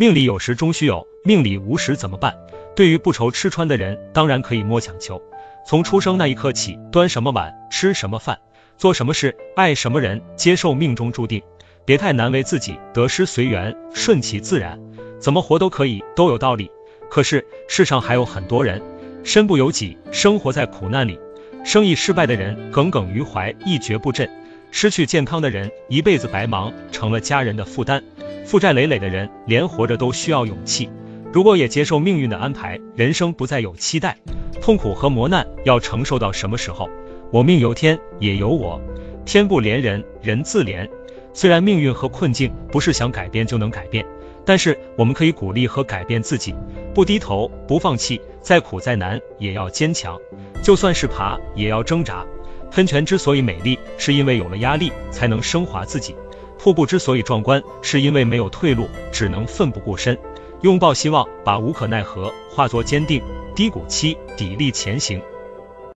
命里有时终须有，命里无时怎么办？对于不愁吃穿的人，当然可以摸强求。从出生那一刻起，端什么碗，吃什么饭，做什么事，爱什么人，接受命中注定，别太难为自己，得失随缘，顺其自然，怎么活都可以，都有道理。可是世上还有很多人身不由己，生活在苦难里。生意失败的人耿耿于怀，一蹶不振；失去健康的人一辈子白忙，成了家人的负担；负债累累的人连活着都需要勇气。如果也接受命运的安排，人生不再有期待。痛苦和磨难要承受到什么时候？我命由天，也由我。天不怜人，人自怜。虽然命运和困境不是想改变就能改变，但是我们可以鼓励和改变自己，不低头，不放弃，再苦再难也要坚强。就算是爬，也要挣扎。喷泉之所以美丽，是因为有了压力才能升华自己；瀑布之所以壮观，是因为没有退路，只能奋不顾身。拥抱希望，把无可奈何化作坚定，低谷期砥砺前行。